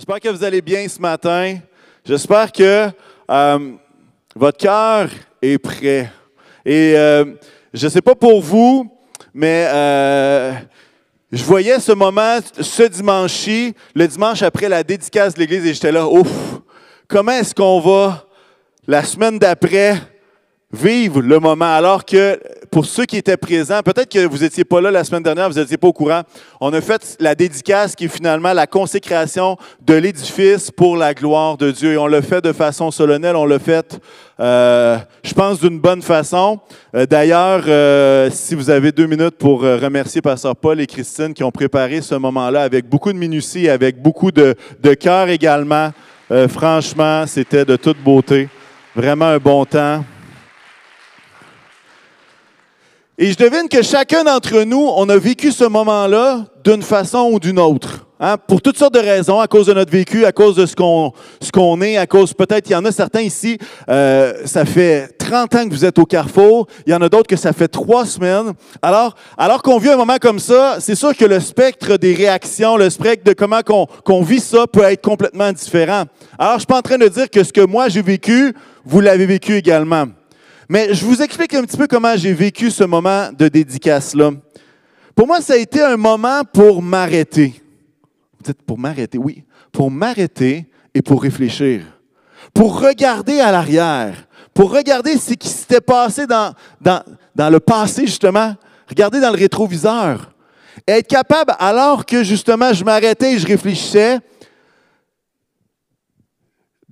J'espère que vous allez bien ce matin. J'espère que euh, votre cœur est prêt. Et euh, je ne sais pas pour vous, mais euh, je voyais ce moment ce dimanche-ci, le dimanche après la dédicace de l'Église, et j'étais là, ouf, comment est-ce qu'on va la semaine d'après vivre le moment, alors que pour ceux qui étaient présents, peut-être que vous n'étiez pas là la semaine dernière, vous n'étiez pas au courant, on a fait la dédicace qui est finalement la consécration de l'édifice pour la gloire de Dieu. Et on l'a fait de façon solennelle, on l'a fait, euh, je pense, d'une bonne façon. Euh, D'ailleurs, euh, si vous avez deux minutes pour euh, remercier Pasteur Paul et Christine qui ont préparé ce moment-là avec beaucoup de minutie, avec beaucoup de, de cœur également, euh, franchement, c'était de toute beauté. Vraiment un bon temps. Et je devine que chacun d'entre nous, on a vécu ce moment-là d'une façon ou d'une autre. Hein, pour toutes sortes de raisons, à cause de notre vécu, à cause de ce qu'on ce qu'on est, à cause peut-être, il y en a certains ici, euh, ça fait 30 ans que vous êtes au carrefour, il y en a d'autres que ça fait trois semaines. Alors, alors qu'on vit un moment comme ça, c'est sûr que le spectre des réactions, le spectre de comment qu'on qu'on vit ça peut être complètement différent. Alors, je suis pas en train de dire que ce que moi j'ai vécu, vous l'avez vécu également. Mais je vous explique un petit peu comment j'ai vécu ce moment de dédicace-là. Pour moi, ça a été un moment pour m'arrêter. Dites pour m'arrêter? Oui, pour m'arrêter et pour réfléchir. Pour regarder à l'arrière. Pour regarder ce qui s'était passé dans, le passé, justement. Regarder dans le rétroviseur. Être capable, alors que justement je m'arrêtais et je réfléchissais,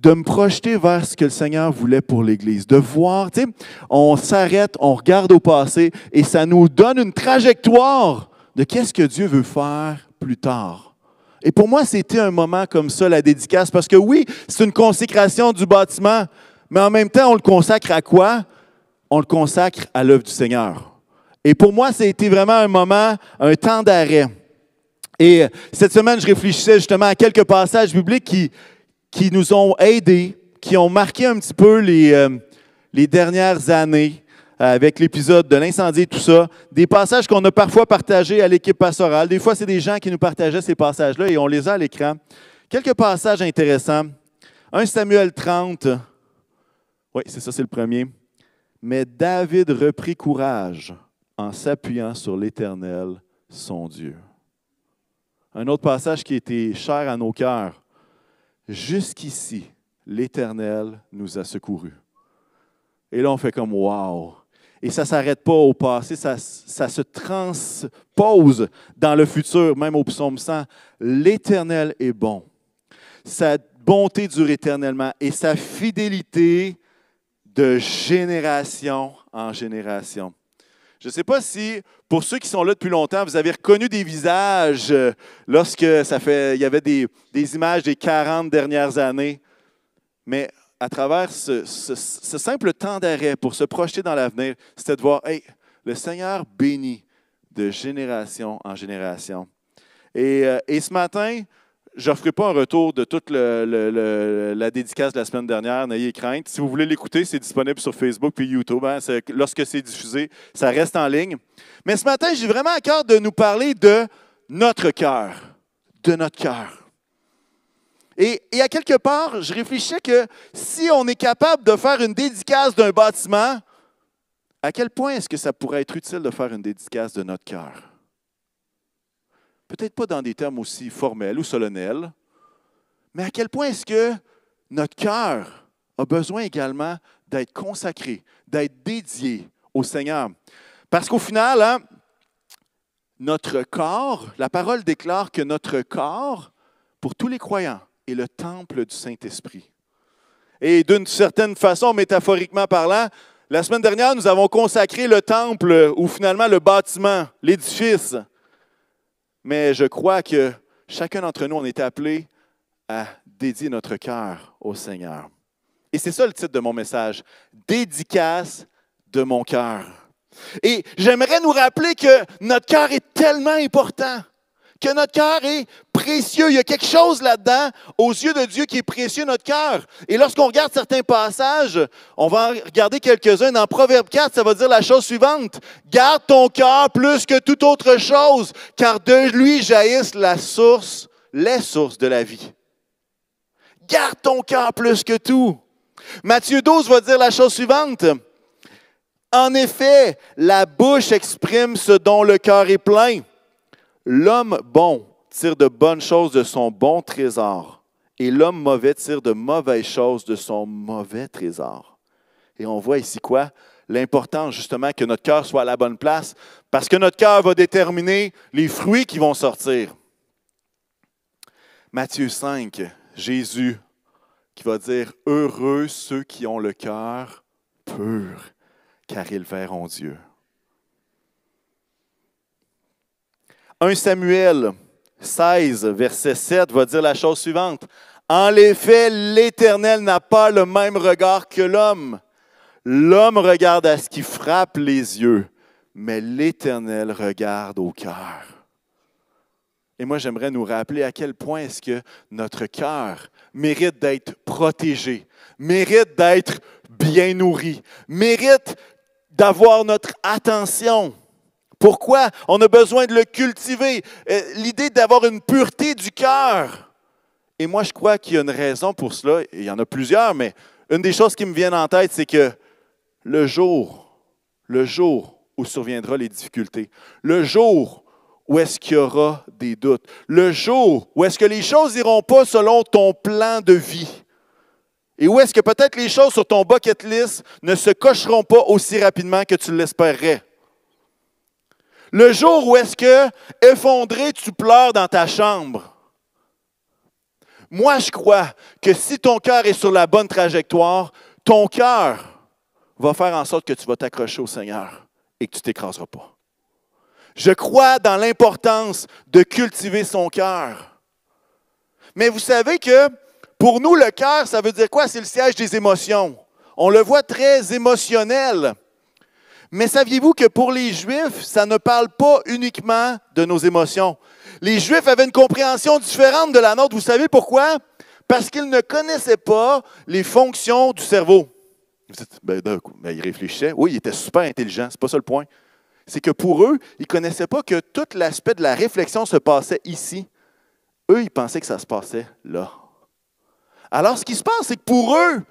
de me projeter vers ce que le Seigneur voulait pour l'Église, de voir, tu sais, on s'arrête, on regarde au passé et ça nous donne une trajectoire de qu'est-ce que Dieu veut faire plus tard. Et pour moi, c'était un moment comme ça, la dédicace, parce que oui, c'est une consécration du bâtiment, mais en même temps, on le consacre à quoi? On le consacre à l'œuvre du Seigneur. Et pour moi, ça a été vraiment un moment, un temps d'arrêt. Et cette semaine, je réfléchissais justement à quelques passages bibliques qui, qui nous ont aidés, qui ont marqué un petit peu les, euh, dernières années euh, avec l'épisode de l'incendie et tout ça. Des passages qu'on a parfois partagés à l'équipe pastorale. Des fois, c'est des gens qui nous partageaient ces passages-là et on les a à l'écran. Quelques passages intéressants. 1 Samuel 30. Oui, c'est ça, c'est le premier. Mais David reprit courage en s'appuyant sur l'Éternel, son Dieu. Un autre passage qui était cher à nos cœurs. Jusqu'ici, l'Éternel nous a secourus. Et là, on fait comme wow. Et ça ne s'arrête pas au passé, ça, ça, se transpose dans le futur, même au psaume 100. L'Éternel est bon. Sa bonté dure éternellement et sa fidélité de génération en génération. Je ne sais pas si, pour ceux qui sont là depuis longtemps, vous avez reconnu des visages lorsque ça fait, il y avait des, des images des 40 dernières années. Mais à travers ce, simple temps d'arrêt pour se projeter dans l'avenir, c'était de voir, hey, le Seigneur bénit de génération en génération. Et, et ce matin, je ne ferai pas un retour de toute la dédicace de la semaine dernière, n'ayez crainte. Si vous voulez l'écouter, c'est disponible sur Facebook et YouTube. Hein. Lorsque c'est diffusé, ça reste en ligne. Mais ce matin, j'ai vraiment à cœur de nous parler de notre cœur. De notre cœur. Et, à quelque part, je réfléchissais que si on est capable de faire une dédicace d'un bâtiment, à quel point est-ce que ça pourrait être utile de faire une dédicace de notre cœur? Peut-être pas dans des termes aussi formels ou solennels, mais à quel point est-ce que notre cœur a besoin également d'être consacré, d'être dédié au Seigneur? Parce qu'au final, hein, notre corps, la parole déclare que notre corps, pour tous les croyants, est le temple du Saint-Esprit. Et d'une certaine façon, métaphoriquement parlant, la semaine dernière, nous avons consacré le temple, ou finalement le bâtiment, l'édifice, mais je crois que chacun d'entre nous, on est appelé à dédier notre cœur au Seigneur. Et c'est ça le titre de mon message, Dédicace de mon cœur. Et j'aimerais nous rappeler que notre cœur est tellement important que notre cœur est précieux. Il y a quelque chose là-dedans, aux yeux de Dieu, qui est précieux, notre cœur. Et lorsqu'on regarde certains passages, on va regarder quelques-uns. Dans Proverbe 4, ça va dire la chose suivante. Garde ton cœur plus que toute autre chose, car de lui jaillissent la source, les sources de la vie. Garde ton cœur plus que tout. Matthieu 12 va dire la chose suivante. En effet, la bouche exprime ce dont le cœur est plein. L'homme bon tire de bonnes choses de son bon trésor, et l'homme mauvais tire de mauvaises choses de son mauvais trésor. Et on voit ici quoi? L'importance justement que notre cœur soit à la bonne place, parce que notre cœur va déterminer les fruits qui vont sortir. Matthieu 5, Jésus qui va dire, Heureux ceux qui ont le cœur pur, car ils verront Dieu. 1 Samuel 16, verset 7 va dire la chose suivante. En effet, l'Éternel n'a pas le même regard que l'homme. L'homme regarde à ce qui frappe les yeux, mais l'Éternel regarde au cœur. Et moi, j'aimerais nous rappeler à quel point est-ce que notre cœur mérite d'être protégé, mérite d'être bien nourri, mérite d'avoir notre attention. Pourquoi? On a besoin de le cultiver? Euh, l'idée d'avoir une pureté du cœur. Et moi, je crois qu'il y a une raison pour cela. Il y en a plusieurs, mais une des choses qui me viennent en tête, c'est que le jour, le jour où surviendront les difficultés, le jour où est-ce qu'il y aura des doutes, le jour où est-ce que les choses n'iront pas selon ton plan de vie, et où est-ce que peut-être les choses sur ton bucket list ne se cocheront pas aussi rapidement que tu l'espérerais. Le jour où est-ce que, effondré, tu pleures dans ta chambre? Moi, je crois que si ton cœur est sur la bonne trajectoire, ton cœur va faire en sorte que tu vas t'accrocher au Seigneur et que tu ne t'écraseras pas. Je crois dans l'importance de cultiver son cœur. Mais vous savez que pour nous, le cœur, ça veut dire quoi? C'est le siège des émotions. On le voit très émotionnel. Mais saviez-vous que pour les Juifs, ça ne parle pas uniquement de nos émotions? Les Juifs avaient une compréhension différente de la nôtre. Vous savez pourquoi? Parce qu'ils ne connaissaient pas les fonctions du cerveau. Ben, ben, ils réfléchissaient. Oui, ils étaient super intelligents, c'est pas ça le point. C'est que pour eux, ils ne connaissaient pas que tout l'aspect de la réflexion se passait ici. Eux, ils pensaient que ça se passait là. Alors, ce qui se passe, c'est que pour eux,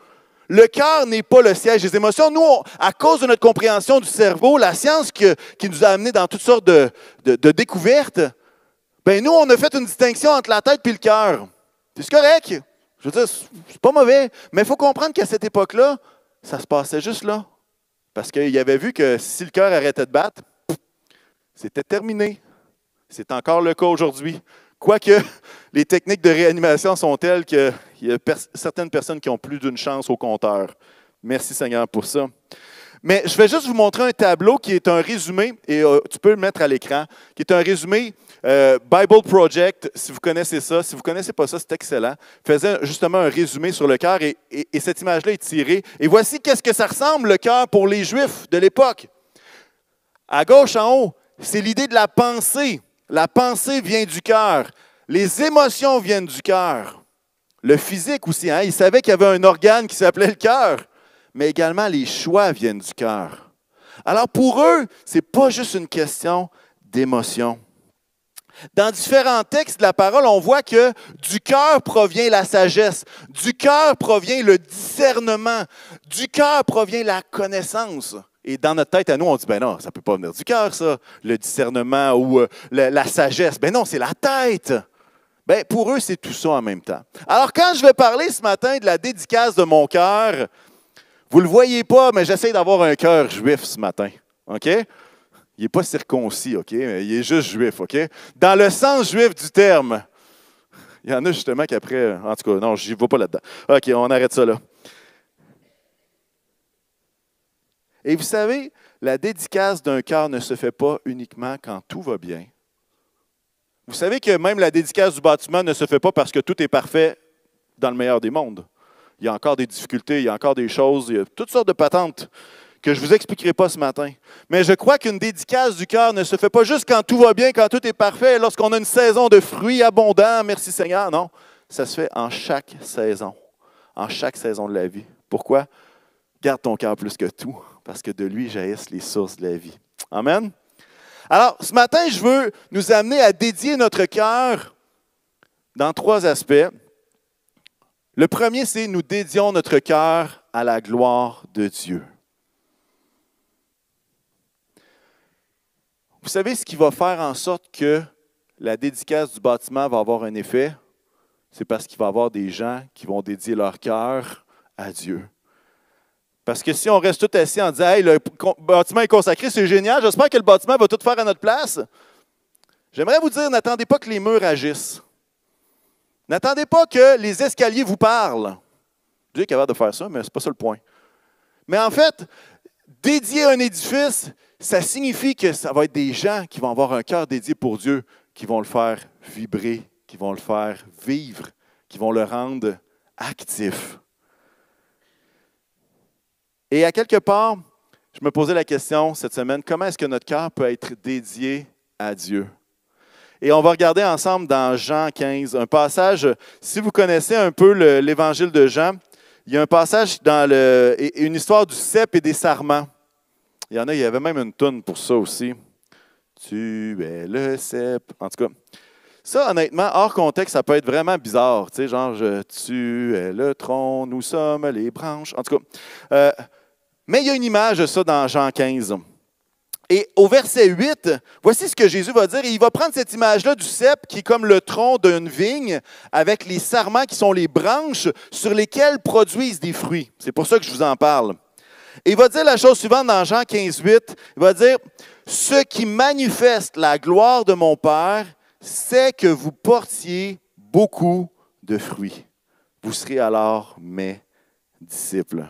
le cœur n'est pas le siège des émotions. Nous, à cause de notre compréhension du cerveau, la science qui nous a amenés dans toutes sortes de, découvertes, ben nous, on a fait une distinction entre la tête et le cœur. C'est correct. Je veux dire, c'est pas mauvais. Mais il faut comprendre qu'à cette époque-là, ça se passait juste là. Parce qu'il avait vu que si le cœur arrêtait de battre, c'était terminé. C'est encore le cas aujourd'hui. Quoique les techniques de réanimation sont telles qu'il y a certaines personnes qui ont plus d'une chance au compteur. Merci Seigneur pour ça. Mais je vais juste vous montrer un tableau qui est un résumé, et euh, tu peux le mettre à l'écran, qui est un résumé euh, Bible Project, si vous connaissez ça. Si vous ne connaissez pas ça, c'est excellent. Faisait justement un résumé sur le cœur, et, et cette image-là est tirée. Et voici qu'est-ce que ça ressemble, le cœur, pour les Juifs de l'époque. À gauche, en haut, c'est l'idée de la pensée. La pensée vient du cœur. Les émotions viennent du cœur. Le physique aussi. Hein? Ils savaient qu'il y avait un organe qui s'appelait le cœur. Mais également, les choix viennent du cœur. Alors pour eux, ce n'est pas juste une question d'émotion. Dans différents textes de la parole, on voit que du cœur provient la sagesse, du cœur provient le discernement, du cœur provient la connaissance. Et dans notre tête, à nous, on dit, ben non, ça ne peut pas venir du cœur, ça, le discernement ou euh, la, sagesse. Ben non, c'est la tête. Ben, pour eux, c'est tout ça en même temps. Alors, quand je vais parler ce matin de la dédicace de mon cœur, vous ne le voyez pas, mais j'essaie d'avoir un cœur juif ce matin. OK? Il n'est pas circoncis, OK? Il est juste juif, OK? Dans le sens juif du terme. Il y en a justement qu'après, en tout cas, non, je n'y vais pas là-dedans. OK, on arrête ça là. Et vous savez, la dédicace d'un cœur ne se fait pas uniquement quand tout va bien. Vous savez que même la dédicace du bâtiment ne se fait pas parce que tout est parfait dans le meilleur des mondes. Il y a encore des difficultés, il y a encore des choses, il y a toutes sortes de patentes que je ne vous expliquerai pas ce matin. Mais je crois qu'une dédicace du cœur ne se fait pas juste quand tout va bien, quand tout est parfait, lorsqu'on a une saison de fruits abondants, merci Seigneur. Non, ça se fait en chaque saison, en chaque saison de la vie. Pourquoi? Garde ton cœur plus que tout parce que de lui jaillissent les sources de la vie. Amen. Alors, ce matin, je veux nous amener à dédier notre cœur dans trois aspects. Le premier, c'est nous dédions notre cœur à la gloire de Dieu. Vous savez ce qui va faire en sorte que la dédicace du bâtiment va avoir un effet? C'est parce qu'il va y avoir des gens qui vont dédier leur cœur à Dieu. Parce que si on reste tout assis en disant Hey, le bâtiment est consacré, c'est génial, j'espère que le bâtiment va tout faire à notre place. J'aimerais vous dire, n'attendez pas que les murs agissent. N'attendez pas que les escaliers vous parlent. Dieu est capable de faire ça, mais ce n'est pas ça le point. Mais en fait, dédier un édifice, ça signifie que ça va être des gens qui vont avoir un cœur dédié pour Dieu, qui vont le faire vibrer, qui vont le faire vivre, qui vont le rendre actif. Et à quelque part, je me posais la question cette semaine, comment est-ce que notre cœur peut être dédié à Dieu? Et on va regarder ensemble dans Jean 15, un passage, si vous connaissez un peu l'évangile de Jean, il y a un passage dans le, une histoire du cep et des sarments. Il y en a, il y avait même une tonne pour ça aussi. Tu es le cep. En tout cas, ça, honnêtement, hors contexte, ça peut être vraiment bizarre. Tu sais, genre, je, tu es le tronc, nous sommes les branches. En tout cas, euh, mais il y a une image de ça dans Jean 15. Et au verset 8, voici ce que Jésus va dire. il va prendre cette image-là du cep qui est comme le tronc d'une vigne avec les sarments qui sont les branches sur lesquelles produisent des fruits. C'est pour ça que je vous en parle. Et il va dire la chose suivante dans Jean 15, 8. Il va dire, ce qui manifeste la gloire de mon Père, c'est que vous portiez beaucoup de fruits. Vous serez alors mes disciples.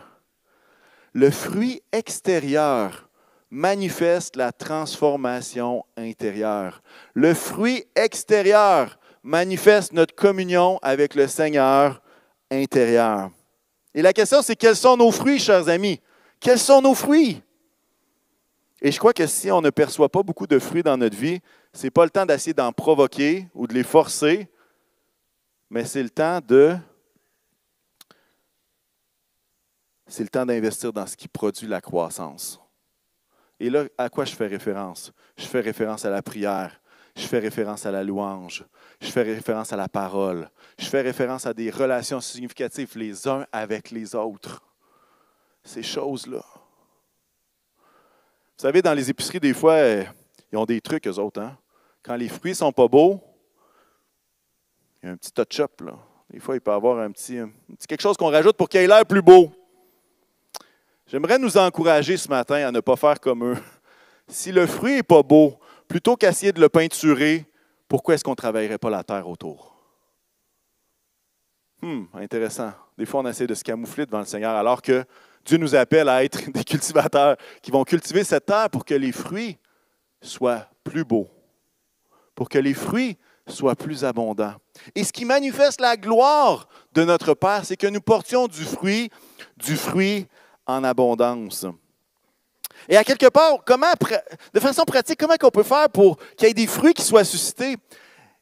Le fruit extérieur manifeste la transformation intérieure. Le fruit extérieur manifeste notre communion avec le Seigneur intérieur. Et la question, c'est quels sont nos fruits, chers amis? Quels sont nos fruits? Et je crois que si on ne perçoit pas beaucoup de fruits dans notre vie, ce n'est pas le temps d'essayer d'en provoquer ou de les forcer, mais c'est le temps de c'est le temps d'investir dans ce qui produit la croissance. Et là, à quoi je fais référence? Je fais référence à la prière, je fais référence à la louange, je fais référence à la parole, je fais référence à des relations significatives les uns avec les autres. Ces choses-là. Vous savez, dans les épiceries, des fois, ils ont des trucs, eux autres. Hein? Quand les fruits sont pas beaux, il y a un petit touch-up. Des fois, il peut y avoir un petit, un petit quelque chose qu'on rajoute pour qu'il ait l'air plus beau. J'aimerais nous encourager ce matin à ne pas faire comme eux. Si le fruit n'est pas beau, plutôt qu'essayer de le peinturer, pourquoi est-ce qu'on ne travaillerait pas la terre autour? Hum, intéressant. Des fois, on essaie de se camoufler devant le Seigneur, alors que Dieu nous appelle à être des cultivateurs qui vont cultiver cette terre pour que les fruits soient plus beaux, pour que les fruits soient plus abondants. Et ce qui manifeste la gloire de notre Père, c'est que nous portions du fruit, du fruit en abondance. Et à quelque part, comment, de façon pratique, comment on peut faire pour qu'il y ait des fruits qui soient suscités?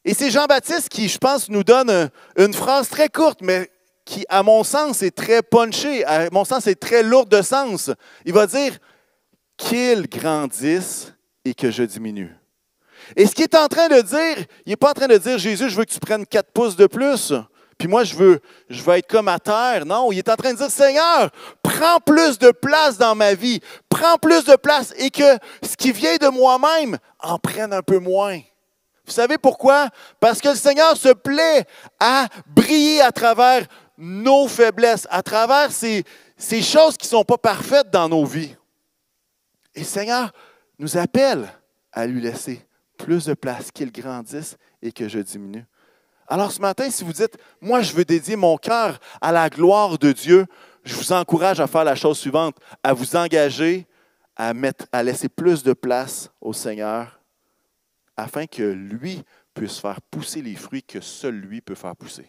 Et c'est Jean-Baptiste qui, je pense, nous donne une phrase très courte, mais qui, à mon sens, est très punchée, à mon sens, est très lourde de sens. Il va dire qu'il grandisse et que je diminue. Et ce qu'il est en train de dire, il n'est pas en train de dire, Jésus, je veux que tu prennes quatre pouces de plus. Puis moi, je veux, je être comme à terre. Non, il est en train de dire, Seigneur, prends plus de place dans ma vie. Prends plus de place et que ce qui vient de moi-même en prenne un peu moins. Vous savez pourquoi? Parce que le Seigneur se plaît à briller à travers nos faiblesses, à travers ces, ces choses qui ne sont pas parfaites dans nos vies. Et le Seigneur nous appelle à lui laisser plus de place, qu'il grandisse et que je diminue. Alors ce matin, si vous dites, moi je veux dédier mon cœur à la gloire de Dieu, je vous encourage à faire la chose suivante, à vous engager à, laisser plus de place au Seigneur afin que lui puisse faire pousser les fruits que seul lui peut faire pousser.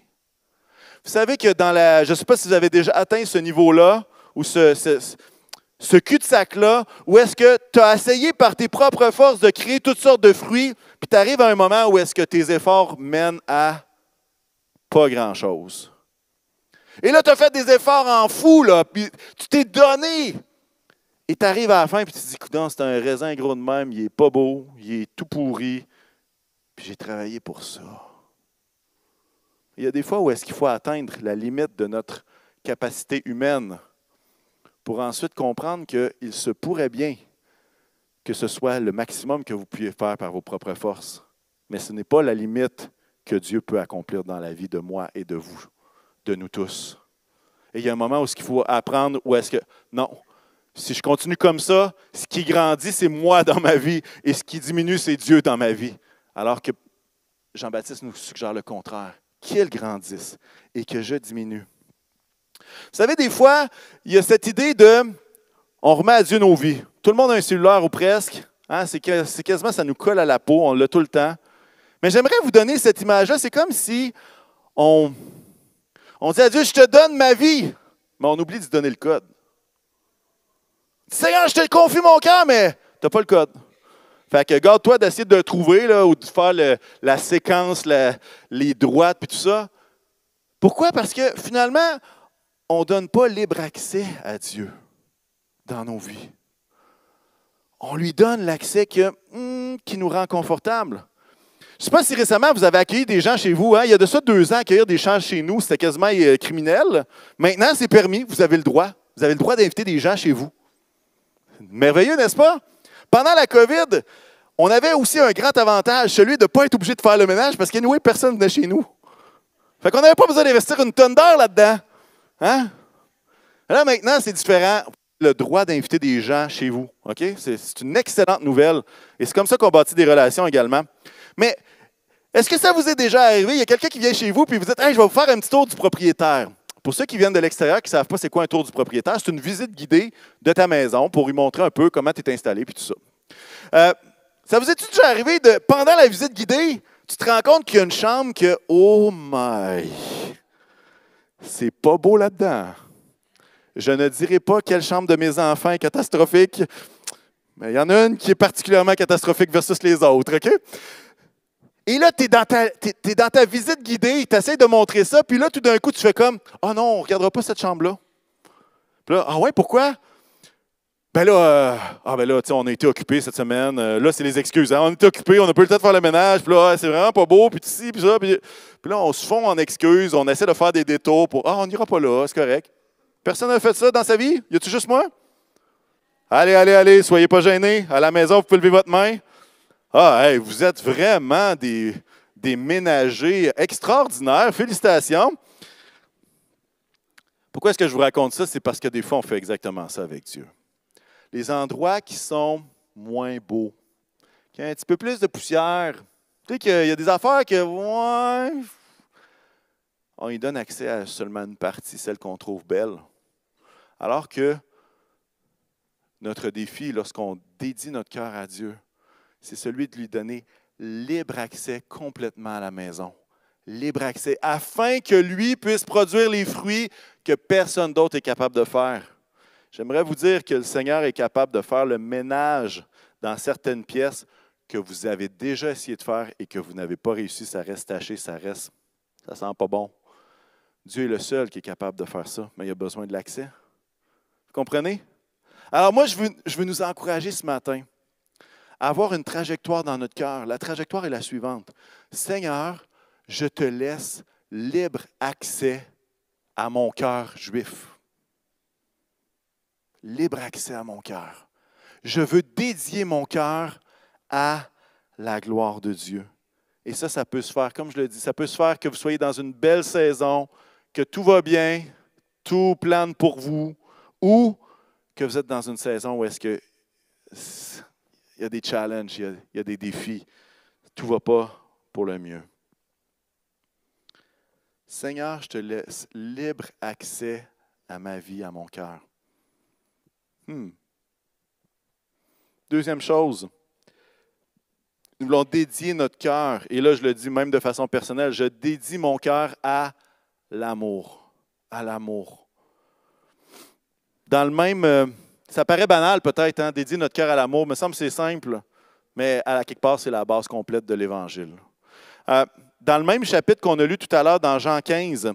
Vous savez que dans la. Je ne sais pas si vous avez déjà atteint ce niveau-là, ou ce, ce, ce cul-de-sac-là, où est-ce que tu as essayé par tes propres forces de créer toutes sortes de fruits, puis tu arrives à un moment où est-ce que tes efforts mènent à pas grand-chose. Et là, tu as fait des efforts en fou, là, puis tu t'es donné. Et tu arrives à la fin, puis tu te dis, écoute, c'est un raisin gros de même, il est pas beau, il est tout pourri, puis j'ai travaillé pour ça. Il y a des fois où est-ce qu'il faut atteindre la limite de notre capacité humaine pour ensuite comprendre qu'il se pourrait bien que ce soit le maximum que vous puissiez faire par vos propres forces. Mais ce n'est pas la limite que Dieu peut accomplir dans la vie de moi et de vous, de nous tous. Et il y a un moment où il faut apprendre où est-ce que, non, si je continue comme ça, ce qui grandit, c'est moi dans ma vie, et ce qui diminue, c'est Dieu dans ma vie. Alors que Jean-Baptiste nous suggère le contraire, qu'il grandisse et que je diminue. Vous savez, des fois, il y a cette idée de, on remet à Dieu nos vies. Tout le monde a un cellulaire ou presque. Hein, c'est quasiment, ça nous colle à la peau, on l'a tout le temps. Mais j'aimerais vous donner cette image-là. C'est comme si on, on dit à Dieu, je te donne ma vie, mais on oublie de donner le code. Seigneur, je te confie mon cœur, mais tu n'as pas le code. Fait que garde-toi d'essayer de le trouver là, ou de faire la séquence, les droites, puis tout ça. Pourquoi? Parce que finalement, on ne donne pas libre accès à Dieu dans nos vies. On lui donne l'accès hmm, qui nous rend confortable. Je ne sais pas si récemment vous avez accueilli des gens chez vous. Hein? Il y a de ça deux ans, accueillir des gens chez nous, c'était quasiment euh, criminel. Maintenant, c'est permis, vous avez le droit. Vous avez le droit d'inviter des gens chez vous. Merveilleux, n'est-ce pas? Pendant la COVID, on avait aussi un grand avantage, celui de ne pas être obligé de faire le ménage parce qu'anyway, personne ne venait chez nous. Fait qu'on n'avait pas besoin d'investir une tonne d'heures là-dedans. Hein? Là, maintenant, c'est différent. Le droit d'inviter des gens chez vous. OK? C'est une excellente nouvelle. Et c'est comme ça qu'on bâtit des relations également. Mais est-ce que ça vous est déjà arrivé? Il y a quelqu'un qui vient chez vous puis vous dites Hey, je vais vous faire un petit tour du propriétaire. Pour ceux qui viennent de l'extérieur, qui ne savent pas c'est quoi un tour du propriétaire, c'est une visite guidée de ta maison pour lui montrer un peu comment tu es installé puis tout ça. Euh, ça vous est déjà arrivé de, pendant la visite guidée, tu te rends compte qu'il y a une chambre que, oh my, c'est pas beau là-dedans. Je ne dirai pas quelle chambre de mes enfants est catastrophique, mais il y en a une qui est particulièrement catastrophique versus les autres, OK? Et là, tu es, dans ta visite guidée, tu essaies de montrer ça, puis là, tout d'un coup, tu fais comme Ah oh non, on ne regardera pas cette chambre-là. Puis là, ah ouais, pourquoi? Ben là, euh, ah ben là, on a été occupés cette semaine. Euh, là, c'est les excuses. Hein. On était occupés, on n'a pas eu le temps de faire le ménage. Puis là, c'est vraiment pas beau. Puis ci, puis ça. Puis, là, on se fond en excuses. On essaie de faire des détours pour Ah, on n'ira pas là, c'est correct. Personne n'a fait ça dans sa vie? Y a-tu juste moi? Allez, allez, allez, soyez pas gênés. À la maison, vous pouvez lever votre main. Ah, vous êtes vraiment des, ménagers extraordinaires. Félicitations. Pourquoi est-ce que je vous raconte ça? C'est parce que des fois, on fait exactement ça avec Dieu. Les endroits qui sont moins beaux, qui ont un petit peu plus de poussière. Tu sais qu'il y a des affaires que, ouais, on y donne accès à seulement une partie, celle qu'on trouve belle. Alors que notre défi, lorsqu'on dédie notre cœur à Dieu, c'est celui de lui donner libre accès complètement à la maison. Libre accès, afin que lui puisse produire les fruits que personne d'autre est capable de faire. J'aimerais vous dire que le Seigneur est capable de faire le ménage dans certaines pièces que vous avez déjà essayé de faire et que vous n'avez pas réussi. Ça reste taché, ça reste, ça sent pas bon. Dieu est le seul qui est capable de faire ça, mais il a besoin de l'accès. Vous comprenez? Alors moi, je veux, je veux nous encourager ce matin avoir une trajectoire dans notre cœur. La trajectoire est la suivante. Seigneur, je te laisse libre accès à mon cœur juif. Libre accès à mon cœur. Je veux dédier mon cœur à la gloire de Dieu. Et ça, ça peut se faire, comme je le dis, ça peut se faire que vous soyez dans une belle saison, que tout va bien, tout plane pour vous, ou que vous êtes dans une saison où est-ce que il y a des challenges, il y a, des défis. Tout ne va pas pour le mieux. Seigneur, je te laisse libre accès à ma vie, à mon cœur. Hmm. Deuxième chose, nous voulons dédier notre cœur, et là je le dis même de façon personnelle, je dédie mon cœur à l'amour, à l'amour. Dans le même euh, ça paraît banal peut-être, hein, dédier notre cœur à l'amour. Me semble que c'est simple, mais à quelque part, c'est la base complète de l'Évangile. Euh, dans le même chapitre qu'on a lu tout à l'heure dans Jean 15,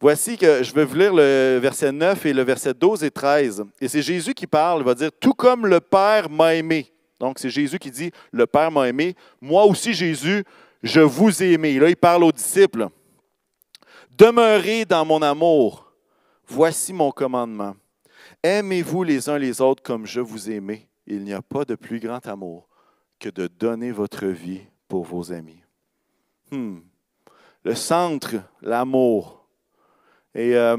voici que je vais vous lire le verset 9 et le verset 12 et 13. Et c'est Jésus qui parle, il va dire, tout comme le Père m'a aimé. Donc c'est Jésus qui dit, le Père m'a aimé. Moi aussi, Jésus, je vous ai aimé. Là, il parle aux disciples. Demeurez dans mon amour. Voici mon commandement. Aimez-vous les uns les autres comme je vous aimais. Il n'y a pas de plus grand amour que de donner votre vie pour vos amis. Hmm. Le centre, l'amour. Et euh,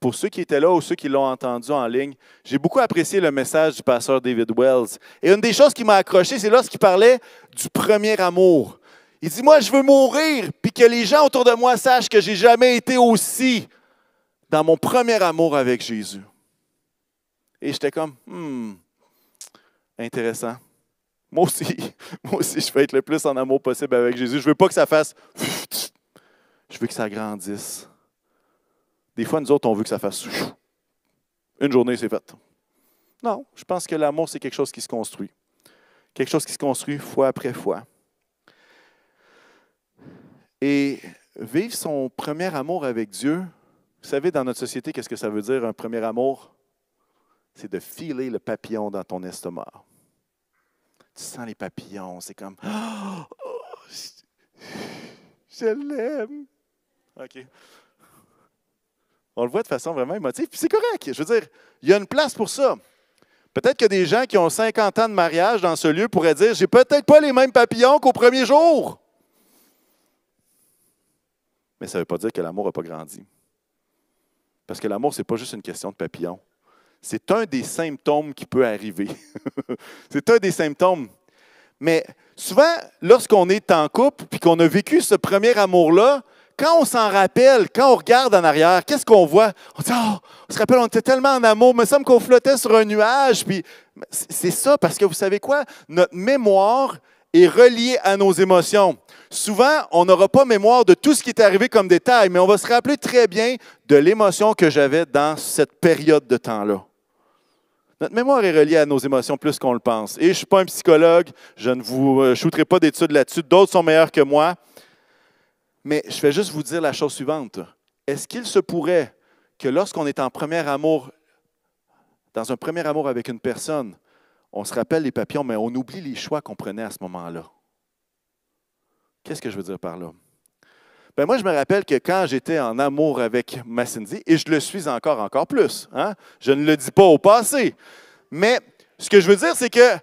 pour ceux qui étaient là ou ceux qui l'ont entendu en ligne, j'ai beaucoup apprécié le message du pasteur David Wells. Et une des choses qui m'a accroché, c'est lorsqu'il parlait du premier amour. Il dit, moi, je veux mourir, puis que les gens autour de moi sachent que j'ai jamais été aussi dans mon premier amour avec Jésus. Et j'étais comme, hmm, intéressant. Moi aussi, moi aussi, je veux être le plus en amour possible avec Jésus. Je veux pas que ça fasse, je veux que ça grandisse. Des fois, nous autres, on veut que ça fasse une journée, c'est fait. Non, je pense que l'amour, c'est quelque chose qui se construit. Quelque chose qui se construit fois après fois. Et vivre son premier amour avec Dieu, vous savez, dans notre société, qu'est-ce que ça veut dire un premier amour? C'est de filer le papillon dans ton estomac. Tu sens les papillons, c'est comme oh, je l'aime. OK. On le voit de façon vraiment émotive. Puis c'est correct. Je veux dire, il y a une place pour ça. Peut-être que des gens qui ont 50 ans de mariage dans ce lieu pourraient dire J'ai peut-être pas les mêmes papillons qu'au premier jour. Mais ça ne veut pas dire que l'amour n'a pas grandi. Parce que l'amour, ce n'est pas juste une question de papillons. C'est un des symptômes qui peut arriver. c'est un des symptômes. Mais souvent, lorsqu'on est en couple puis qu'on a vécu ce premier amour-là, quand on s'en rappelle, quand on regarde en arrière, qu'est-ce qu'on voit? On dit, oh, on se rappelle, on était tellement en amour, il me semble qu'on flottait sur un nuage. Puis c'est ça, parce que vous savez quoi? Notre mémoire est reliée à nos émotions. Souvent, on n'aura pas mémoire de tout ce qui est arrivé comme détail, mais on va se rappeler très bien de l'émotion que j'avais dans cette période de temps-là. Notre mémoire est reliée à nos émotions plus qu'on le pense. Et je ne suis pas un psychologue, je ne vous euh, shooterai pas d'études là-dessus, d'autres sont meilleurs que moi. Mais je vais juste vous dire la chose suivante. Est-ce qu'il se pourrait que lorsqu'on est en premier amour, dans un premier amour avec une personne, on se rappelle les papillons, mais on oublie les choix qu'on prenait à ce moment-là? Qu'est-ce que je veux dire par là? Ben moi, je me rappelle que quand j'étais en amour avec ma Cindy, et je le suis encore, encore plus, hein? je ne le dis pas au passé, mais ce que je veux dire, c'est que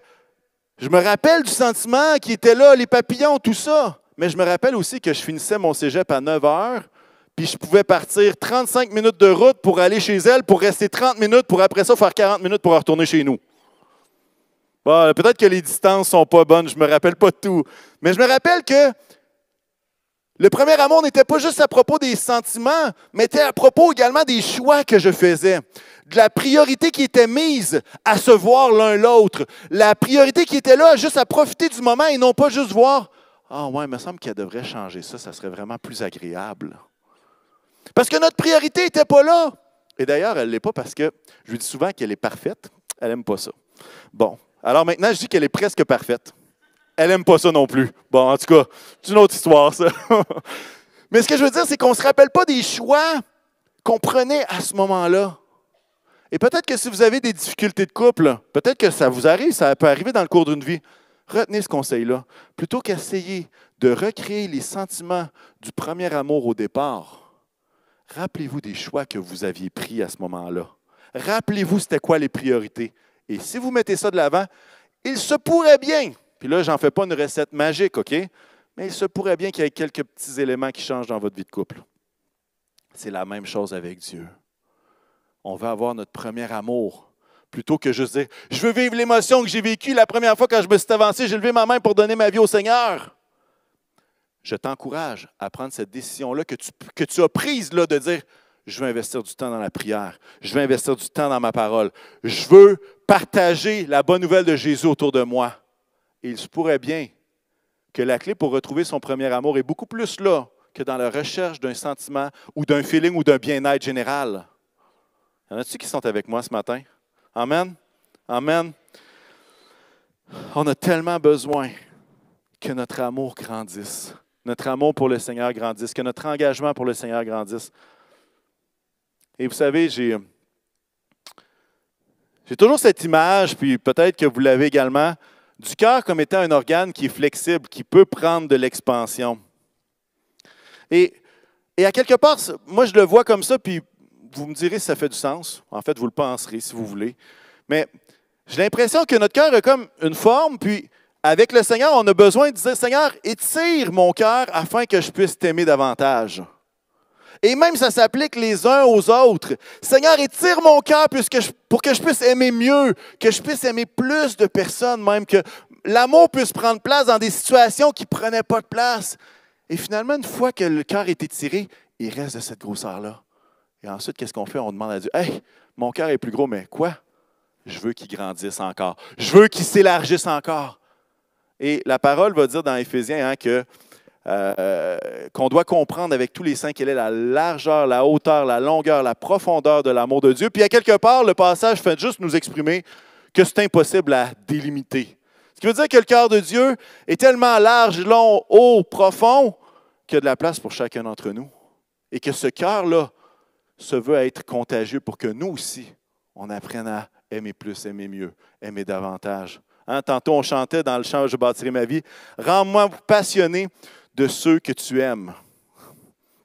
je me rappelle du sentiment qui était là, les papillons, tout ça. Mais je me rappelle aussi que je finissais mon cégep à 9 heures, puis je pouvais partir 35 minutes de route pour aller chez elle, pour rester 30 minutes, pour après ça faire 40 minutes pour retourner chez nous. Bon, peut-être que les distances sont pas bonnes, je me rappelle pas de tout. Mais je me rappelle que le premier amour n'était pas juste à propos des sentiments, mais était à propos également des choix que je faisais, de la priorité qui était mise à se voir l'un l'autre, la priorité qui était là juste à profiter du moment et non pas juste voir ah ouais, il me semble qu'elle devrait changer ça, ça serait vraiment plus agréable. Parce que notre priorité n'était pas là. Et d'ailleurs, elle ne l'est pas parce que je lui dis souvent qu'elle est parfaite. Elle n'aime pas ça. Bon, alors maintenant, je dis qu'elle est presque parfaite. Elle n'aime pas ça non plus. Bon, en tout cas, c'est une autre histoire, ça. Mais ce que je veux dire, c'est qu'on ne se rappelle pas des choix qu'on prenait à ce moment-là. Et peut-être que si vous avez des difficultés de couple, peut-être que ça vous arrive, ça peut arriver dans le cours d'une vie. Retenez ce conseil-là. Plutôt qu'essayer de recréer les sentiments du premier amour au départ, rappelez-vous des choix que vous aviez pris à ce moment-là. Rappelez-vous c'était quoi les priorités. Et si vous mettez ça de l'avant, il se pourrait bien, puis là, je n'en fais pas une recette magique, OK? Mais il se pourrait bien qu'il y ait quelques petits éléments qui changent dans votre vie de couple. C'est la même chose avec Dieu. On va avoir notre premier amour plutôt que juste dire Je veux vivre l'émotion que j'ai vécue la première fois quand je me suis avancé, j'ai levé ma main pour donner ma vie au Seigneur. Je t'encourage à prendre cette décision-là que tu, que tu as prise là, de dire Je veux investir du temps dans la prière, je veux investir du temps dans ma parole, je veux partager la bonne nouvelle de Jésus autour de moi. Et il se pourrait bien que la clé pour retrouver son premier amour est beaucoup plus là que dans la recherche d'un sentiment ou d'un feeling ou d'un bien-être général. Y en a-t-il qui sont avec moi ce matin? Amen? Amen? On a tellement besoin que notre amour grandisse, notre amour pour le Seigneur grandisse, que notre engagement pour le Seigneur grandisse. Et vous savez, j'ai, j'ai toujours cette image, puis peut-être que vous l'avez également, du cœur comme étant un organe qui est flexible, qui peut prendre de l'expansion. Et Et à quelque part, moi, je le vois comme ça, puis vous me direz si ça fait du sens. En fait, vous le penserez si vous voulez. Mais j'ai l'impression que notre cœur a comme une forme, puis avec le Seigneur, on a besoin de dire, Seigneur, étire mon cœur afin que je puisse t'aimer davantage. Et même ça s'applique les uns aux autres. Seigneur, étire mon cœur pour que je puisse aimer mieux, que je puisse aimer plus de personnes, même que l'amour puisse prendre place dans des situations qui ne prenaient pas de place. Et finalement, une fois que le cœur est étiré, il reste de cette grosseur-là. Et ensuite, qu'est-ce qu'on fait? On demande à Dieu, Hey, mon cœur est plus gros, mais quoi? Je veux qu'il grandisse encore. Je veux qu'il s'élargisse encore. Et la parole va dire dans Éphésiens hein, que euh, qu'on doit comprendre avec tous les saints quelle est la largeur, la hauteur, la longueur, la profondeur de l'amour de Dieu. Puis à quelque part, le passage fait juste nous exprimer que c'est impossible à délimiter. Ce qui veut dire que le cœur de Dieu est tellement large, long, haut, profond, qu'il y a de la place pour chacun d'entre nous. Et que ce cœur-là se veut être contagieux pour que nous aussi, on apprenne à aimer plus, aimer mieux, aimer davantage. Hein, tantôt, on chantait dans le chant Je bâtirai ma vie. Rends-moi passionné de ceux que tu aimes.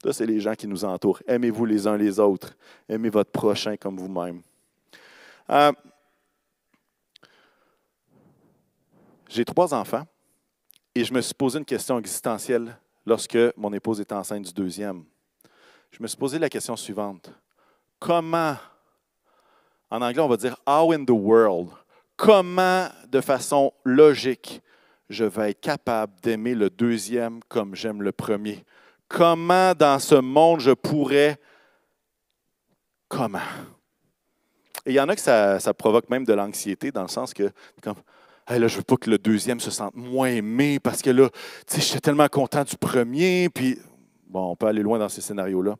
Ça, c'est les gens qui nous entourent. Aimez-vous les uns les autres. Aimez votre prochain comme vous-même. Euh, J'ai trois enfants et je me suis posé une question existentielle lorsque mon épouse était enceinte du deuxième. Je me suis posé la question suivante. Comment, en anglais on va dire how in the world, comment de façon logique je vais être capable d'aimer le deuxième comme j'aime le premier? Comment dans ce monde je pourrais... Comment? Et il y en a que ça, provoque même de l'anxiété dans le sens que, comme, je ne veux pas que le deuxième se sente moins aimé parce que là, je suis tellement content du premier. Puis, bon, on peut aller loin dans ces scénarios-là.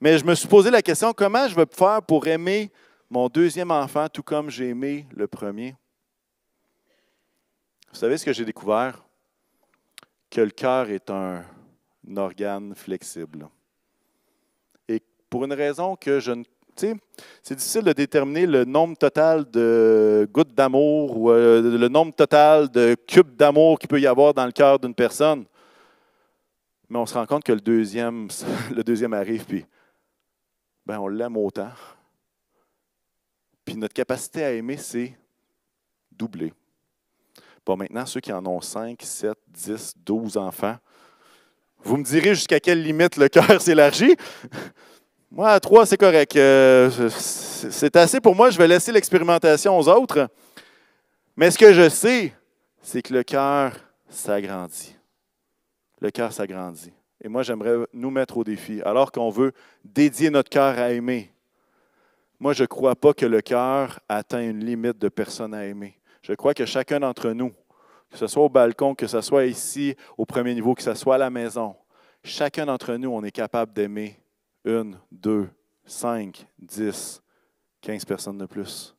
Mais je me suis posé la question comment je vais faire pour aimer mon deuxième enfant tout comme j'ai aimé le premier? Vous savez ce que j'ai découvert? Que le cœur est un organe flexible. Et pour une raison que je ne c'est difficile de déterminer le nombre total de gouttes d'amour ou euh, le nombre total de cubes d'amour qu'il peut y avoir dans le cœur d'une personne. Mais on se rend compte que le deuxième, le deuxième arrive, puis ben, on l'aime autant. Puis notre capacité à aimer, c'est doublé. Bon, maintenant, ceux qui en ont 5, 7, 10, 12 enfants, vous me direz jusqu'à quelle limite le cœur s'élargit? Moi, à trois, c'est correct. Euh, c'est assez pour moi. Je vais laisser l'expérimentation aux autres. Mais ce que je sais, c'est que le cœur s'agrandit. Le cœur s'agrandit. Et moi, j'aimerais nous mettre au défi. Alors qu'on veut dédier notre cœur à aimer, moi, je ne crois pas que le cœur atteint une limite de personnes à aimer. Je crois que chacun d'entre nous, que ce soit au balcon, que ce soit ici au premier niveau, que ce soit à la maison, chacun d'entre nous, on est capable d'aimer une, deux, cinq, dix, quinze personnes de plus.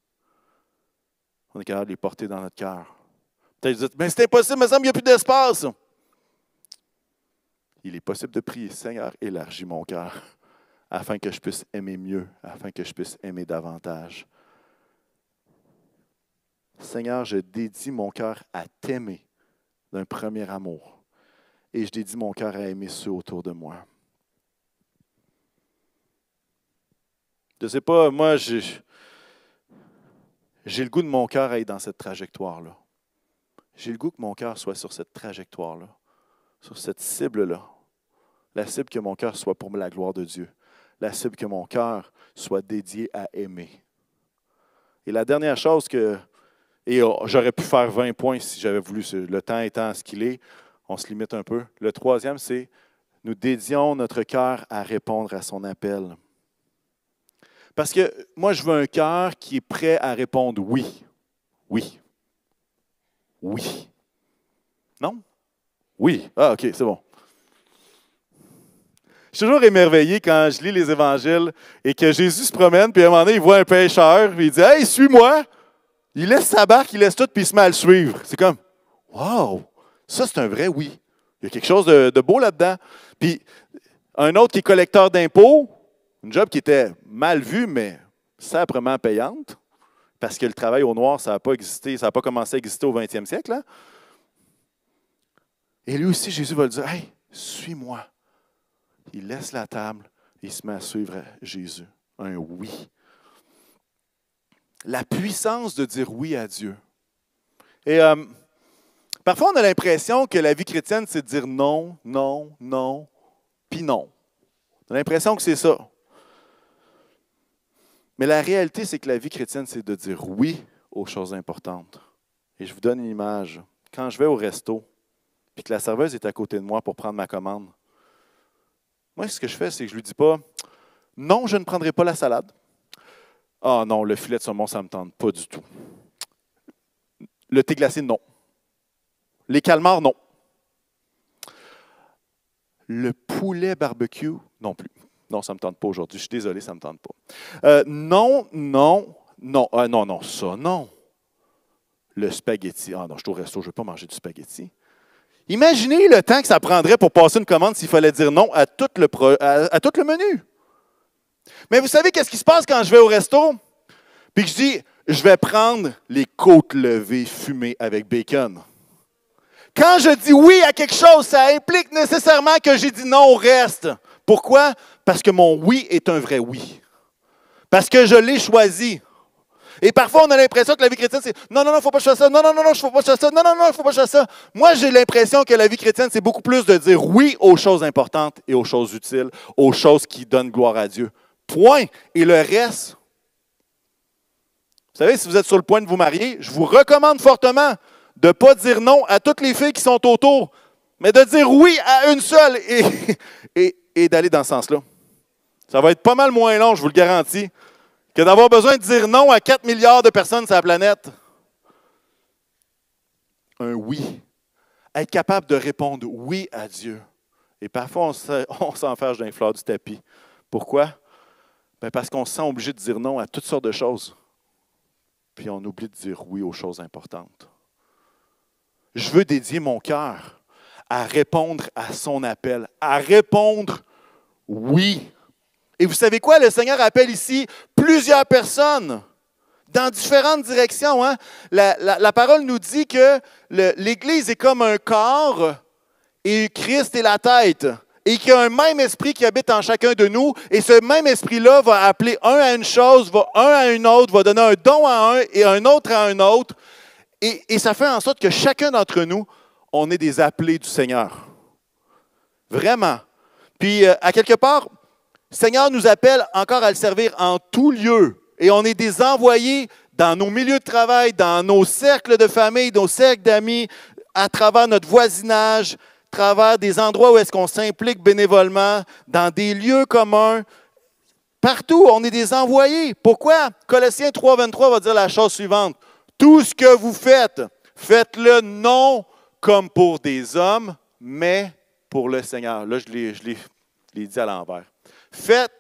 On est capable de les porter dans notre cœur. Peut-être vous dites, mais c'est impossible, il me semble qu'il n'y a plus d'espace. Il est possible de prier, Seigneur, élargis mon cœur afin que je puisse aimer mieux, afin que je puisse aimer davantage. Seigneur, je dédie mon cœur à t'aimer d'un premier amour et je dédie mon cœur à aimer ceux autour de moi. Je ne sais pas, moi, j'ai, le goût de mon cœur à être dans cette trajectoire-là. J'ai le goût que mon cœur soit sur cette trajectoire-là, sur cette cible-là. La cible que mon cœur soit pour la gloire de Dieu. La cible que mon cœur soit dédié à aimer. Et la dernière chose que, et oh, j'aurais pu faire 20 points si j'avais voulu, le temps étant ce qu'il est, on se limite un peu. Le troisième, c'est nous dédions notre cœur à répondre à son appel. Parce que moi, je veux un cœur qui est prêt à répondre oui. Oui. Oui. Non? Oui. Ah, OK, c'est bon. Je suis toujours émerveillé quand je lis les évangiles et que Jésus se promène, puis à un moment donné, il voit un pêcheur, puis il dit Hey, suis-moi. Il laisse sa barque, il laisse tout, puis il se met à le suivre. C'est comme Wow! Ça, c'est un vrai oui. Il y a quelque chose de, beau là-dedans. Puis un autre qui est collecteur d'impôts, une job qui était mal vue, mais simplement payante, parce que le travail au noir, ça n'a pas existé, ça n'a pas commencé à exister au 20e siècle. Hein. Et lui aussi, Jésus va lui dire Hey, suis-moi. il laisse la table il se met à suivre Jésus. Un oui. La puissance de dire oui à Dieu. Et euh, parfois, on a l'impression que la vie chrétienne, c'est de dire non, non, non, puis non. On a l'impression que c'est ça. Mais la réalité, c'est que la vie chrétienne, c'est de dire oui aux choses importantes. Et je vous donne une image. Quand je vais au resto, puis que la serveuse est à côté de moi pour prendre ma commande, moi, ce que je fais, c'est que je ne lui dis pas non, je ne prendrai pas la salade. Ah non, le filet de saumon, ça ne me tente pas du tout. Le thé glacé, non. Les calmars, non. Le poulet barbecue, non plus. Non, ça ne me tente pas aujourd'hui. Je suis désolé, ça ne me tente pas. Euh, non, non, non. Ah, non, non, ça, non. Le spaghetti. Ah non, je suis au resto, je ne veux pas manger du spaghetti. Imaginez le temps que ça prendrait pour passer une commande s'il fallait dire non à tout le, à, tout le menu. Mais vous savez qu'est-ce qui se passe quand je vais au resto? Puis que je dis, je vais prendre les côtes levées fumées avec bacon. Quand je dis oui à quelque chose, ça implique nécessairement que j'ai dit non au reste. Pourquoi? Parce que mon oui est un vrai oui. Parce que je l'ai choisi. Et parfois, on a l'impression que la vie chrétienne, c'est non, non, non, faut pas que ça. Non, non, non, non, je faut pas que ça. Non, non, non, faut pas que ça. Moi, j'ai l'impression que la vie chrétienne, c'est beaucoup plus de dire oui aux choses importantes et aux choses utiles, aux choses qui donnent gloire à Dieu. Point. Et le reste, vous savez, si vous êtes sur le point de vous marier, je vous recommande fortement de ne pas dire non à toutes les filles qui sont autour, mais de dire oui à une seule et, d'aller dans ce sens-là. Ça va être pas mal moins long, je vous le garantis que d'avoir besoin de dire non à 4 milliards de personnes sur la planète. Un oui. Être capable de répondre oui à Dieu. Et parfois, on s'enferme d'un fleur du tapis. Pourquoi? Ben, parce qu'on se sent obligé de dire non à toutes sortes de choses. Puis on oublie de dire oui aux choses importantes. Je veux dédier mon cœur à répondre à son appel, à répondre oui et vous savez quoi? Le Seigneur appelle ici plusieurs personnes dans différentes directions. Hein? La, parole nous dit que l'Église est comme un corps et Christ est la tête. Et qu'il y a un même esprit qui habite en chacun de nous. Et ce même esprit-là va appeler un à une chose, va un à une autre, va donner un don à un et un autre à un autre. Et, ça fait en sorte que chacun d'entre nous, on est des appelés du Seigneur. Vraiment. Puis, euh, à quelque part, Seigneur nous appelle encore à le servir en tout lieu. Et on est des envoyés dans nos milieux de travail, dans nos cercles de famille, nos cercles d'amis, à travers notre voisinage, travers des endroits où est-ce qu'on s'implique bénévolement, dans des lieux communs. Partout, on est des envoyés. Pourquoi? Colossiens 3, 23 va dire la chose suivante. Tout ce que vous faites, faites-le non comme pour des hommes, mais pour le Seigneur. Là, je l'ai dit à l'envers. Faites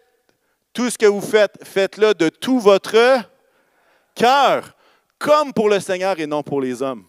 tout ce que vous faites, faites-le de tout votre cœur, comme pour le Seigneur et non pour les hommes.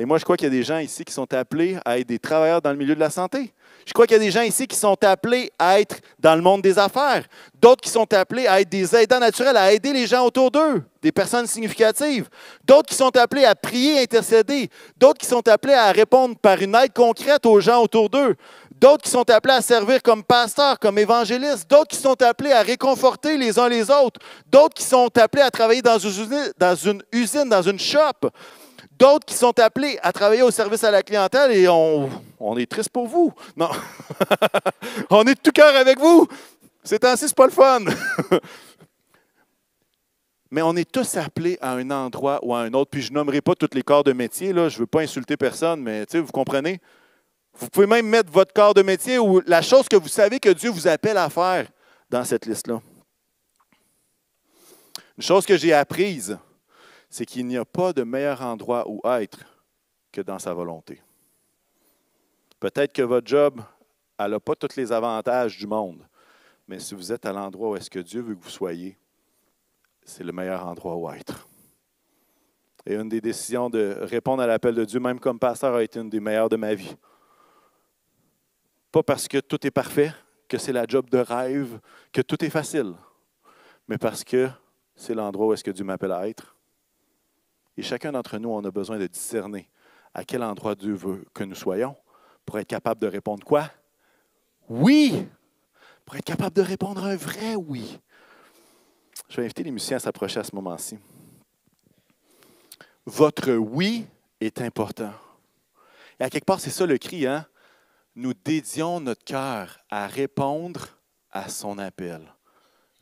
Et moi, je crois qu'il y a des gens ici qui sont appelés à être des travailleurs dans le milieu de la santé. Je crois qu'il y a des gens ici qui sont appelés à être dans le monde des affaires. D'autres qui sont appelés à être des aidants naturels, à aider les gens autour d'eux, des personnes significatives. D'autres qui sont appelés à prier, intercéder. D'autres qui sont appelés à répondre par une aide concrète aux gens autour d'eux d'autres qui sont appelés à servir comme pasteurs, comme évangélistes, d'autres qui sont appelés à réconforter les uns les autres, d'autres qui sont appelés à travailler dans une usine, dans une, usine, dans une shop, d'autres qui sont appelés à travailler au service à la clientèle et on, est triste pour vous. Non, on est de tout cœur avec vous. C'est ainsi, c'est pas le fun. Mais on est tous appelés à un endroit ou à un autre. Puis je nommerai pas tous les corps de métier, là. je ne veux pas insulter personne, mais vous comprenez? Vous pouvez même mettre votre corps de métier ou la chose que vous savez que Dieu vous appelle à faire dans cette liste-là. Une chose que j'ai apprise, c'est qu'il n'y a pas de meilleur endroit où être que dans sa volonté. Peut-être que votre job, n'a pas tous les avantages du monde, mais si vous êtes à l'endroit où est-ce que Dieu veut que vous soyez, c'est le meilleur endroit où être. Et une des décisions de répondre à l'appel de Dieu, même comme pasteur, a été une des meilleures de ma vie. Pas parce que tout est parfait, que c'est la job de rêve, que tout est facile, mais parce que c'est l'endroit où est-ce que Dieu m'appelle à être. Et chacun d'entre nous, on a besoin de discerner à quel endroit Dieu veut que nous soyons pour être capable de répondre quoi? oui, pour être capable de répondre un vrai oui. Je vais inviter les musiciens à s'approcher à ce moment-ci. Votre oui est important. Et à quelque part, c'est ça le cri, hein? Nous dédions notre cœur à répondre à son appel.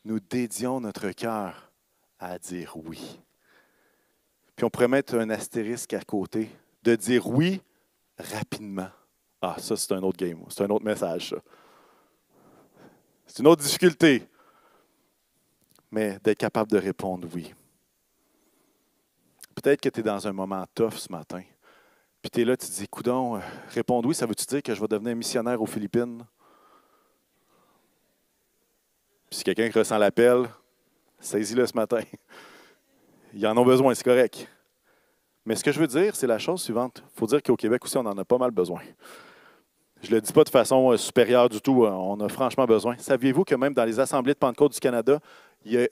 Nous dédions notre cœur à dire oui. Puis on pourrait mettre un astérisque à côté, de dire oui rapidement. Ah, ça, c'est un autre game, c'est un autre message. C'est une autre difficulté. Mais d'être capable de répondre oui. Peut-être que tu es dans un moment tough ce matin. Puis tu es là, tu te dis, coudon, euh, répondre oui, ça veut-tu dire que je vais devenir missionnaire aux Philippines? Puis si quelqu'un ressent l'appel, saisis-le ce matin. Ils en ont besoin, c'est correct. Mais ce que je veux dire, c'est la chose suivante. Il faut dire qu'au Québec aussi, on en a pas mal besoin. Je ne le dis pas de façon euh, supérieure du tout, euh, on a franchement besoin. Saviez-vous que même dans les assemblées de Pentecôte du Canada,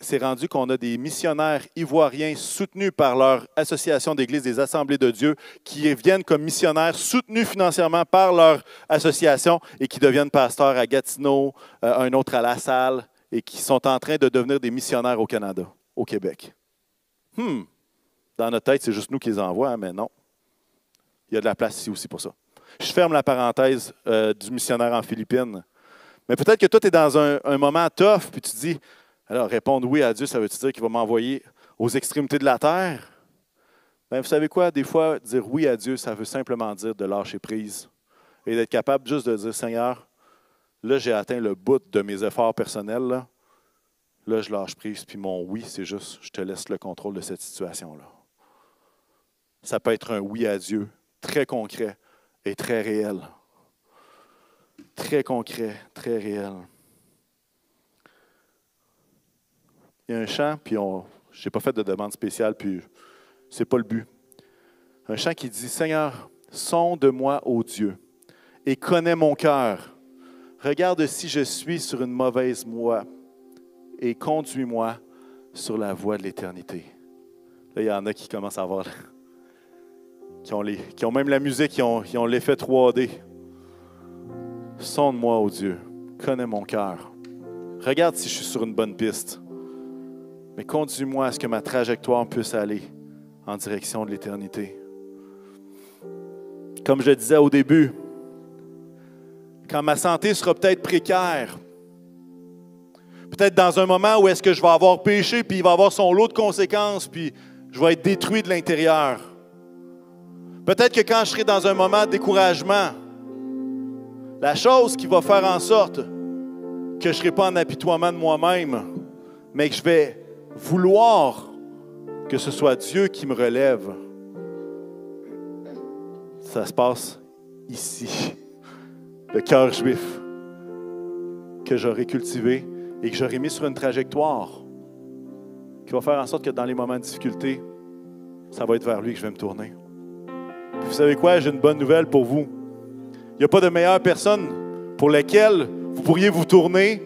c'est rendu qu'on a des missionnaires ivoiriens soutenus par leur association d'église des assemblées de Dieu qui viennent comme missionnaires soutenus financièrement par leur association et qui deviennent pasteurs à Gatineau, euh, un autre à La Salle et qui sont en train de devenir des missionnaires au Canada, au Québec. Hmm. Dans notre tête, c'est juste nous qui les envoient, hein, mais non. Il y a de la place ici aussi pour ça. Je ferme la parenthèse euh, du missionnaire en Philippines. Mais peut-être que toi, tu es dans un, moment tough, puis tu te dis, alors répondre oui à Dieu, ça veut dire qu'il va m'envoyer aux extrémités de la terre? Bien, vous savez quoi? Des fois, dire oui à Dieu, ça veut simplement dire de lâcher prise et d'être capable juste de dire, Seigneur, là, j'ai atteint le bout de mes efforts personnels. Là je lâche prise, puis mon oui, c'est juste, je te laisse le contrôle de cette situation-là. Ça peut être un oui à Dieu, très concret et très réel. Très concret, très réel. Il y a un chant, puis je n'ai pas fait de demande spéciale, puis ce n'est pas le but. Un chant qui dit Seigneur, sonde-moi, ô Dieu, et connais mon cœur. Regarde si je suis sur une mauvaise voie, et conduis-moi sur la voie de l'éternité. Là, il y en a qui commencent à avoir, qui ont, même la musique, qui ont, ont l'effet 3D. Sonde-moi, ô Dieu, connais mon cœur. Regarde si je suis sur une bonne piste mais conduis-moi à ce que ma trajectoire puisse aller en direction de l'éternité. Comme je disais au début, quand ma santé sera peut-être précaire, peut-être dans un moment où est-ce que je vais avoir péché, puis il va avoir son lot de conséquences, puis je vais être détruit de l'intérieur. Peut-être que quand je serai dans un moment de découragement, la chose qui va faire en sorte que je ne serai pas en apitoiement de moi-même, mais que je vais vouloir que ce soit Dieu qui me relève, ça se passe ici. Le cœur juif que j'aurai cultivé et que j'aurai mis sur une trajectoire qui va faire en sorte que dans les moments de difficulté, ça va être vers lui que je vais me tourner. vous savez quoi? J'ai une bonne nouvelle pour vous. Il n'y a pas de meilleure personne pour laquelle vous pourriez vous tourner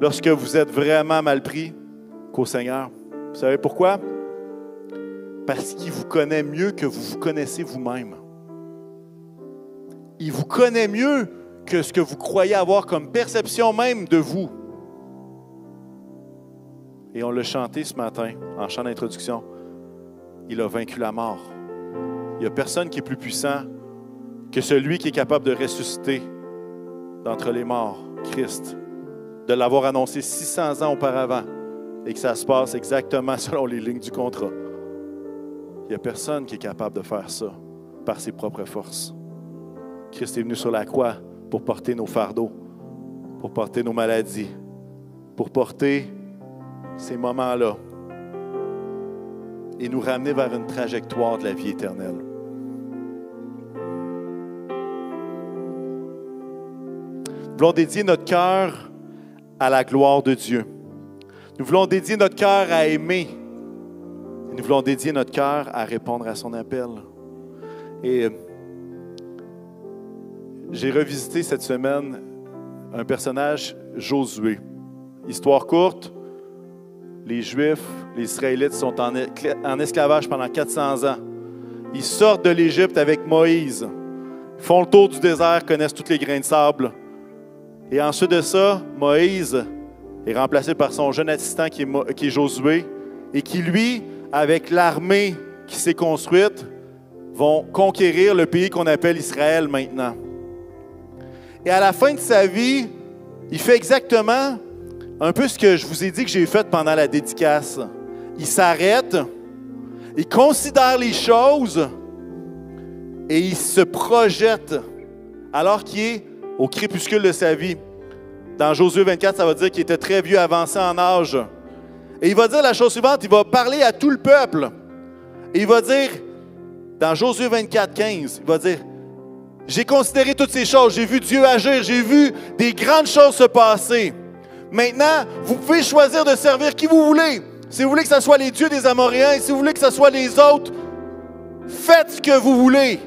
lorsque vous êtes vraiment mal pris qu'au Seigneur. Vous savez pourquoi? Parce qu'il vous connaît mieux que vous vous connaissez vous-même. Il vous connaît mieux que ce que vous croyez avoir comme perception même de vous. Et on l'a chanté ce matin en chant d'introduction. Il a vaincu la mort. Il n'y a personne qui est plus puissant que celui qui est capable de ressusciter d'entre les morts, Christ, de l'avoir annoncé 600 ans auparavant et que ça se passe exactement selon les lignes du contrat. Il n'y a personne qui est capable de faire ça par ses propres forces. Christ est venu sur la croix pour porter nos fardeaux, pour porter nos maladies, pour porter ces moments-là et nous ramener vers une trajectoire de la vie éternelle. Nous voulons dédier notre cœur à la gloire de Dieu. Nous voulons dédier notre cœur à aimer. nous voulons dédier notre cœur à répondre à son appel. Et euh, j'ai revisité cette semaine un personnage, Josué. Histoire courte, les Juifs, les Israélites sont en, esclavage pendant 400 ans. Ils sortent de l'Égypte avec Moïse, font le tour du désert, connaissent tous les grains de sable. Et ensuite de ça, Moïse est remplacé par son jeune assistant qui est, qui est Josué et qui, lui, avec l'armée qui s'est construite, vont conquérir le pays qu'on appelle Israël maintenant. Et à la fin de sa vie, il fait exactement un peu ce que je vous ai dit que j'ai fait pendant la dédicace. Il s'arrête, il considère les choses et il se projette alors qu'il est au crépuscule de sa vie. Dans Josué 24, ça va dire qu'il était très vieux, avancé en âge. Et il va dire la chose suivante, il va parler à tout le peuple. Et il va dire, dans Josué 24, 15, il va dire, j'ai considéré toutes ces choses, j'ai vu Dieu agir, j'ai vu des grandes choses se passer. Maintenant, vous pouvez choisir de servir qui vous voulez. Si vous voulez que ce soit les dieux des Amoréens, si vous voulez que ce soit les autres, faites ce que vous voulez.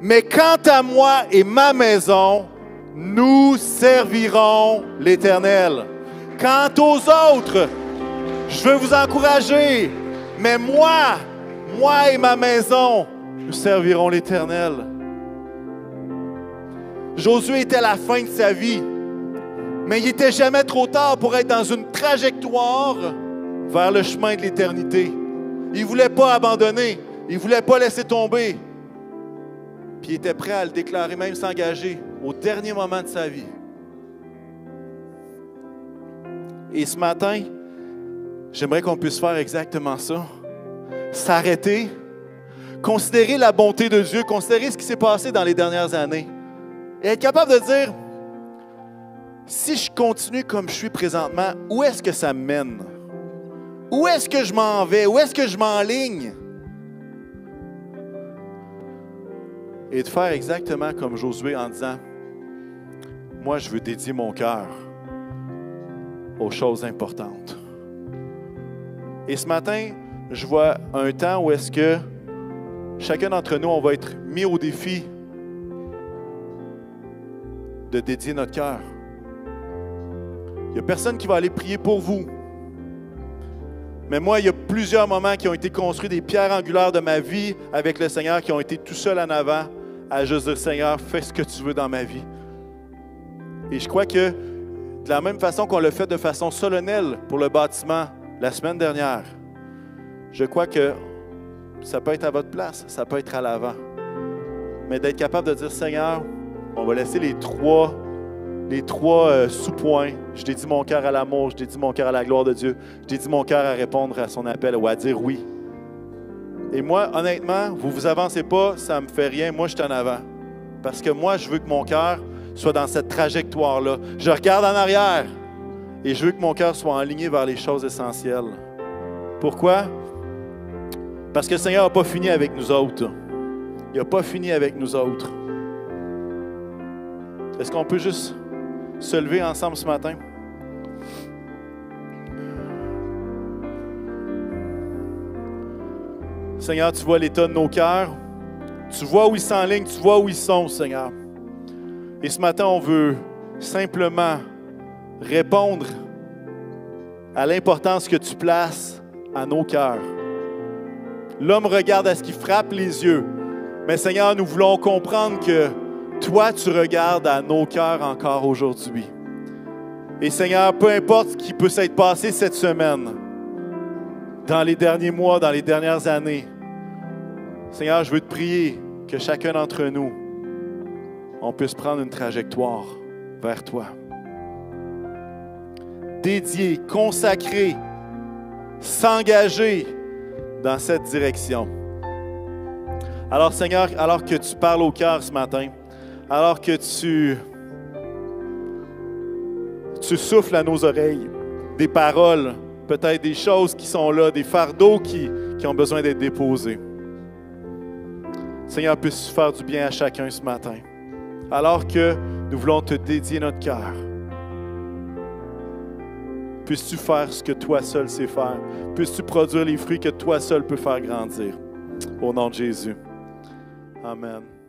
Mais quant à moi et ma maison, nous servirons l'Éternel. Quant aux autres, je veux vous encourager, mais moi, moi et ma maison, nous servirons l'Éternel. Josué était à la fin de sa vie, mais il n'était jamais trop tard pour être dans une trajectoire vers le chemin de l'éternité. Il ne voulait pas abandonner, il ne voulait pas laisser tomber. Puis il était prêt à le déclarer, même s'engager au dernier moment de sa vie. Et ce matin, j'aimerais qu'on puisse faire exactement ça. S'arrêter, considérer la bonté de Dieu, considérer ce qui s'est passé dans les dernières années. Et être capable de dire, si je continue comme je suis présentement, où est-ce que ça mène? Où est-ce que je m'en vais? Où est-ce que je m'enligne? Et de faire exactement comme Josué en disant, moi je veux dédier mon cœur aux choses importantes. Et ce matin, je vois un temps où est-ce que chacun d'entre nous, on va être mis au défi de dédier notre cœur. Il n'y a personne qui va aller prier pour vous. Mais moi, il y a plusieurs moments qui ont été construits, des pierres angulaires de ma vie avec le Seigneur, qui ont été tout seuls en avant à juste dire, Seigneur, fais ce que tu veux dans ma vie. Et je crois que de la même façon qu'on l'a fait de façon solennelle pour le bâtiment la semaine dernière, je crois que ça peut être à votre place, ça peut être à l'avant. Mais d'être capable de dire, Seigneur, on va laisser les trois les trois euh, sous-points. Je dédie mon cœur à l'amour, je dédie mon cœur à la gloire de Dieu, je dédie mon cœur à répondre à son appel ou à dire oui. Et moi, honnêtement, vous vous avancez pas, ça me fait rien. Moi, je suis en avant. Parce que moi, je veux que mon cœur soit dans cette trajectoire-là. Je regarde en arrière et je veux que mon cœur soit aligné vers les choses essentielles. Pourquoi? Parce que le Seigneur n'a pas fini avec nous autres. Il n'a pas fini avec nous autres. Est-ce qu'on peut juste se lever ensemble ce matin? Seigneur, tu vois l'état de nos cœurs. Tu vois où ils s'enlignent, tu vois où ils sont, Seigneur. Et ce matin, on veut simplement répondre à l'importance que tu places à nos cœurs. L'homme regarde à ce qui frappe les yeux. Mais Seigneur, nous voulons comprendre que toi, tu regardes à nos cœurs encore aujourd'hui. Et Seigneur, peu importe ce qui peut s'être passé cette semaine, dans les derniers mois, dans les dernières années, Seigneur, je veux te prier que chacun d'entre nous, on puisse prendre une trajectoire vers toi. Dédié, consacré, s'engager dans cette direction. Alors Seigneur, alors que tu parles au cœur ce matin, alors que tu, souffles à nos oreilles des paroles, peut-être des choses qui sont là, des fardeaux qui, qui ont besoin d'être déposés. Seigneur, puisse faire du bien à chacun ce matin. Alors que nous voulons te dédier notre cœur, puisses-tu faire ce que toi seul sais faire? Puisses-tu produire les fruits que toi seul peux faire grandir? Au nom de Jésus. Amen.